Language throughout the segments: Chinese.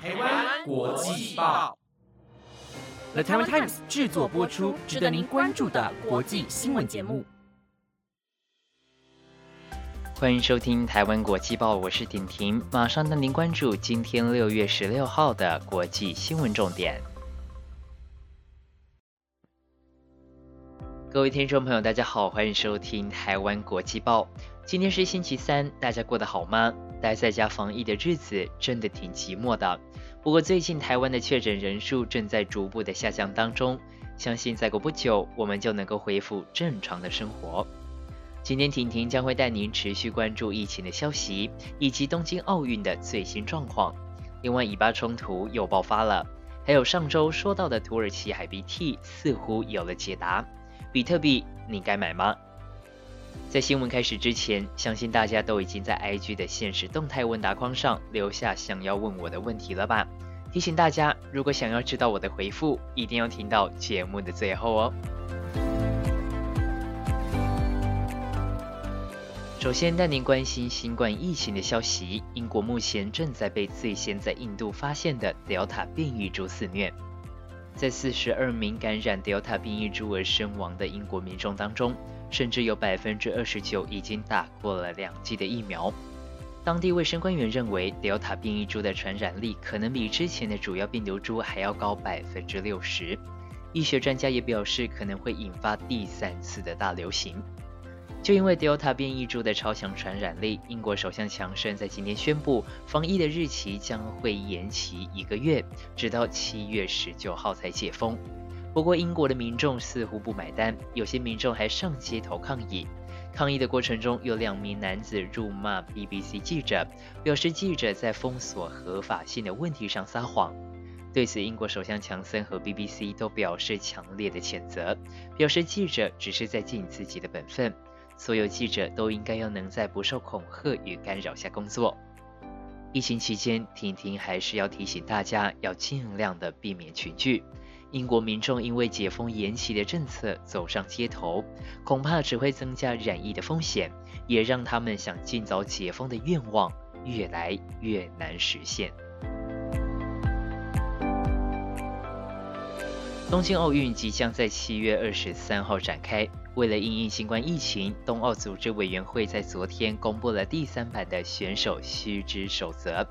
台湾国际报，The Taiwan Times 制作播出，值得您关注的国际新闻节目。欢迎收听台湾国际报，我是婷婷，马上带您关注今天六月十六号的国际新闻重点。各位听众朋友，大家好，欢迎收听台湾国际报。今天是星期三，大家过得好吗？待在家防疫的日子真的挺寂寞的。不过最近台湾的确诊人数正在逐步的下降当中，相信再过不久，我们就能够恢复正常的生活。今天婷婷将会带您持续关注疫情的消息，以及东京奥运的最新状况。另外，以巴冲突又爆发了，还有上周说到的土耳其海 BT 似乎有了解答。比特币，你该买吗？在新闻开始之前，相信大家都已经在 IG 的现实动态问答框上留下想要问我的问题了吧？提醒大家，如果想要知道我的回复，一定要听到节目的最后哦。首先带您关心新冠疫情的消息。英国目前正在被最先在印度发现的 Delta 变异株肆虐。在四十二名感染 Delta 变异株而身亡的英国民众当中，甚至有百分之二十九已经打过了两剂的疫苗。当地卫生官员认为，Delta 变异株的传染力可能比之前的主要病毒株还要高百分之六十。医学专家也表示，可能会引发第三次的大流行。就因为 Delta 变异株的超强传染力，英国首相强生在今天宣布，防疫的日期将会延期一个月，直到七月十九号才解封。不过，英国的民众似乎不买单，有些民众还上街头抗议。抗议的过程中，有两名男子辱骂 BBC 记者，表示记者在封锁合法性的问题上撒谎。对此，英国首相强森和 BBC 都表示强烈的谴责，表示记者只是在尽自己的本分。所有记者都应该要能在不受恐吓与干扰下工作。疫情期间，婷婷还是要提醒大家，要尽量的避免群聚。英国民众因为解封延期的政策走上街头，恐怕只会增加染疫的风险，也让他们想尽早解封的愿望越来越难实现。东京奥运即将在七月二十三号展开。为了应应新冠疫情，冬奥组织委员会在昨天公布了第三版的选手须知守则。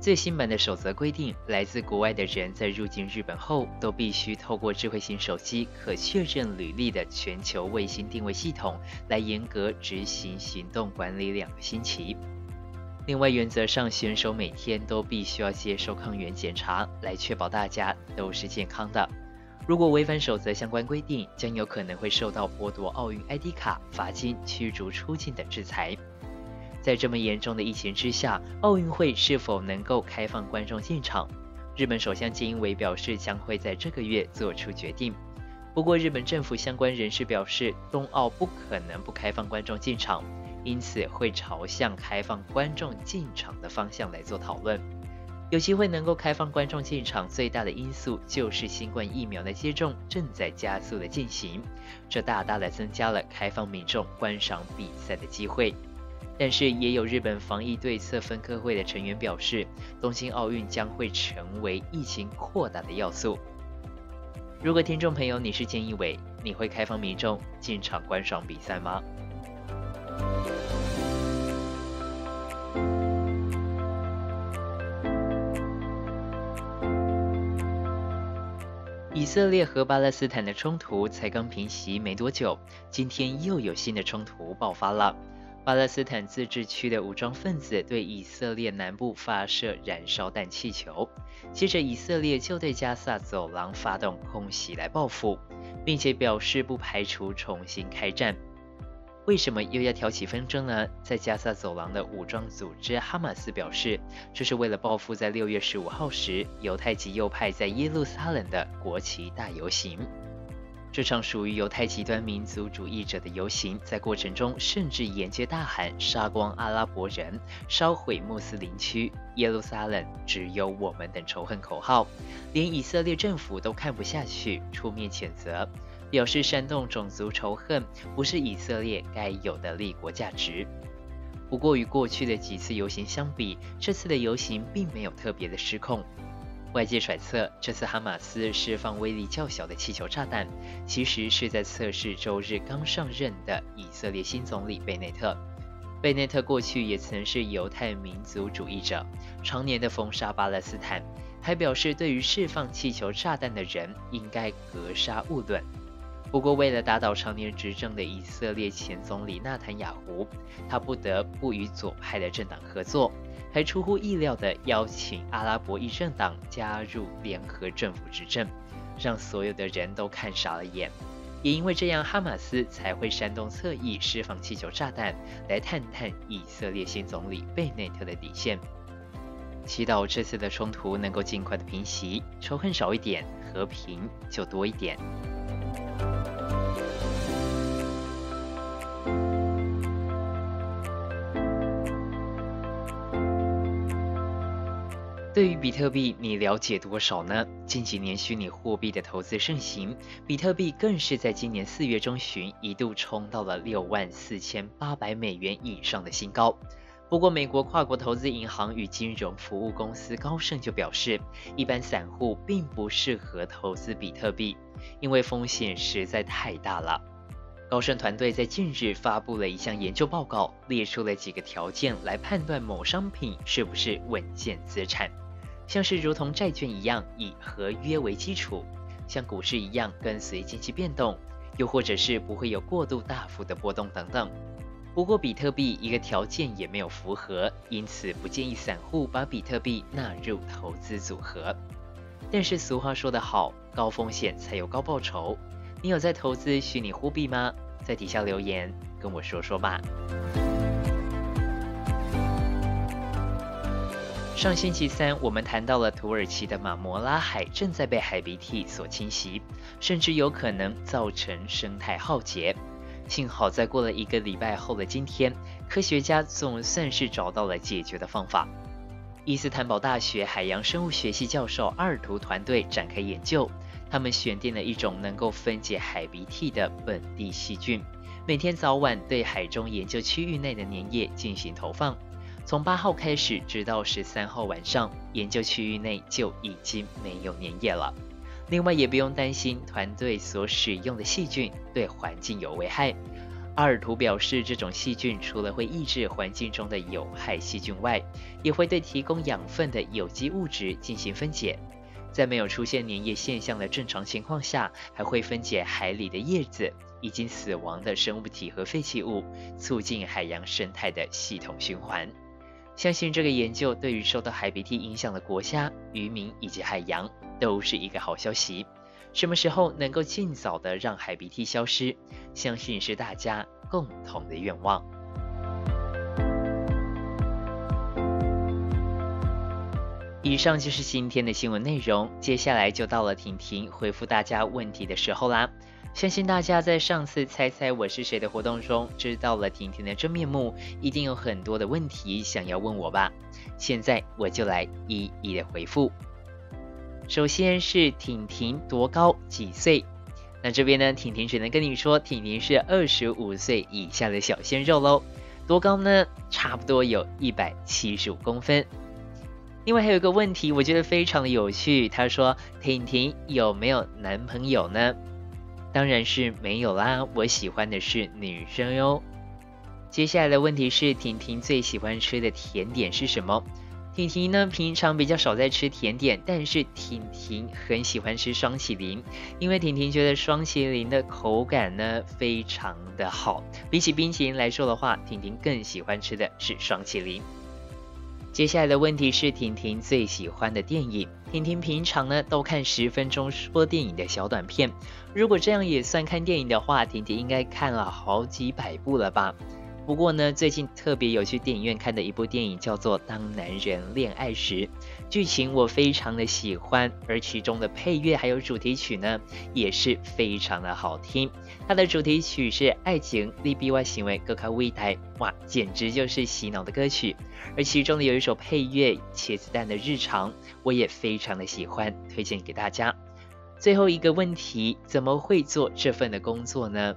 最新版的守则规定，来自国外的人在入境日本后，都必须透过智慧型手机可确认履历的全球卫星定位系统来严格执行行动管理两个星期。另外，原则上选手每天都必须要接受抗原检查，来确保大家都是健康的。如果违反守则相关规定，将有可能会受到剥夺奥运 ID 卡、罚金、驱逐出境等制裁。在这么严重的疫情之下，奥运会是否能够开放观众进场？日本首相菅义伟表示将会在这个月做出决定。不过，日本政府相关人士表示，冬奥不可能不开放观众进场，因此会朝向开放观众进场的方向来做讨论。有机会能够开放观众进场，最大的因素就是新冠疫苗的接种正在加速的进行，这大大的增加了开放民众观赏比赛的机会。但是，也有日本防疫对策分科会的成员表示，东京奥运将会成为疫情扩大的要素。如果听众朋友你是菅义伟，你会开放民众进场观赏比赛吗？以色列和巴勒斯坦的冲突才刚平息没多久，今天又有新的冲突爆发了。巴勒斯坦自治区的武装分子对以色列南部发射燃烧弹气球，接着以色列就对加萨走廊发动空袭来报复，并且表示不排除重新开战。为什么又要挑起纷争呢？在加萨走廊的武装组织哈马斯表示，这是为了报复在六月十五号时犹太极右派在耶路撒冷的国旗大游行。这场属于犹太极端民族主义者的游行，在过程中甚至沿街大喊“杀光阿拉伯人，烧毁穆斯林区，耶路撒冷只有我们”等仇恨口号，连以色列政府都看不下去，出面谴责。表示煽动种族仇恨不是以色列该有的立国价值。不过与过去的几次游行相比，这次的游行并没有特别的失控。外界揣测，这次哈马斯释放威力较小的气球炸弹，其实是在测试周日刚上任的以色列新总理贝内特。贝内特过去也曾是犹太民族主义者，常年的封杀巴勒斯坦，还表示对于释放气球炸弹的人应该格杀勿论。不过，为了打倒常年执政的以色列前总理纳坦雅胡，他不得不与左派的政党合作。还出乎意料地邀请阿拉伯议政党加入联合政府执政，让所有的人都看傻了眼。也因为这样，哈马斯才会煽动侧翼释放气球炸弹，来探探以色列新总理贝内特的底线。祈祷这次的冲突能够尽快的平息，仇恨少一点，和平就多一点。对于比特币，你了解多少呢？近几年虚拟货币的投资盛行，比特币更是在今年四月中旬一度冲到了六万四千八百美元以上的新高。不过，美国跨国投资银行与金融服务公司高盛就表示，一般散户并不适合投资比特币，因为风险实在太大了。高盛团队在近日发布了一项研究报告，列出了几个条件来判断某商品是不是稳健资产，像是如同债券一样以合约为基础，像股市一样跟随经济变动，又或者是不会有过度大幅的波动等等。不过比特币一个条件也没有符合，因此不建议散户把比特币纳入投资组合。但是俗话说得好，高风险才有高报酬。你有在投资虚拟货币吗？在底下留言跟我说说吧。上星期三，我们谈到了土耳其的马摩拉海正在被海鼻涕所侵袭，甚至有可能造成生态浩劫。幸好在过了一个礼拜后的今天，科学家总算是找到了解决的方法。伊斯坦堡大学海洋生物学系教授阿尔图团队展开研究。他们选定了一种能够分解海鼻涕的本地细菌，每天早晚对海中研究区域内的粘液进行投放。从八号开始，直到十三号晚上，研究区域内就已经没有粘液了。另外，也不用担心团队所使用的细菌对环境有危害。阿尔图表示，这种细菌除了会抑制环境中的有害细菌外，也会对提供养分的有机物质进行分解。在没有出现粘液现象的正常情况下，还会分解海里的叶子、已经死亡的生物体和废弃物，促进海洋生态的系统循环。相信这个研究对于受到海鼻涕影响的国家、渔民以及海洋都是一个好消息。什么时候能够尽早的让海鼻涕消失，相信是大家共同的愿望。以上就是今天的新闻内容，接下来就到了婷婷回复大家问题的时候啦。相信大家在上次猜猜我是谁的活动中知道了婷婷的真面目，一定有很多的问题想要问我吧？现在我就来一一的回复。首先是婷婷多高几岁？那这边呢，婷婷只能跟你说，婷婷是二十五岁以下的小鲜肉喽。多高呢？差不多有一百七十五公分。另外还有一个问题，我觉得非常的有趣。他说：“婷婷有没有男朋友呢？”当然是没有啦，我喜欢的是女生哟。接下来的问题是：婷婷最喜欢吃的甜点是什么？婷婷呢，平常比较少在吃甜点，但是婷婷很喜欢吃双喜林，因为婷婷觉得双喜林的口感呢非常的好。比起冰淇淋来说的话，婷婷更喜欢吃的是双喜林。接下来的问题是婷婷最喜欢的电影。婷婷平常呢都看十分钟说电影的小短片，如果这样也算看电影的话，婷婷应该看了好几百部了吧。不过呢，最近特别有去电影院看的一部电影叫做《当男人恋爱时》，剧情我非常的喜欢，而其中的配乐还有主题曲呢，也是非常的好听。它的主题曲是《爱情利弊外行为各靠微台》，哇，简直就是洗脑的歌曲。而其中的有一首配乐《茄子蛋的日常》，我也非常的喜欢，推荐给大家。最后一个问题，怎么会做这份的工作呢？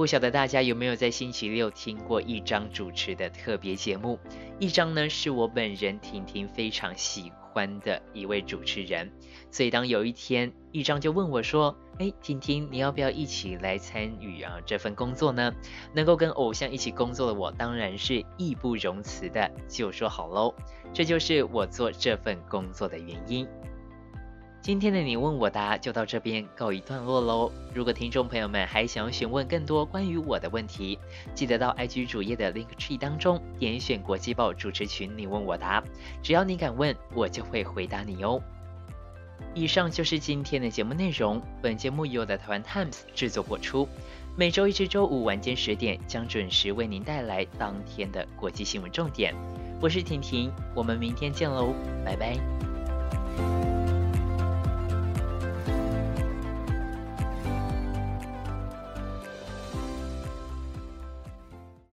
不晓得大家有没有在星期六听过一章主持的特别节目？一章呢是我本人婷婷非常喜欢的一位主持人，所以当有一天一章就问我说：“哎，婷婷，你要不要一起来参与啊这份工作呢？”能够跟偶像一起工作的我，当然是义不容辞的就说好喽。这就是我做这份工作的原因。今天的你问我答就到这边告一段落喽。如果听众朋友们还想询问更多关于我的问题，记得到 IG 主页的 Link Tree 当中点选国际报主持群，你问我答，只要你敢问，我就会回答你哦。以上就是今天的节目内容。本节目由的台湾 Times 制作播出，每周一至周五晚间十点将准时为您带来当天的国际新闻重点。我是婷婷，我们明天见喽，拜拜。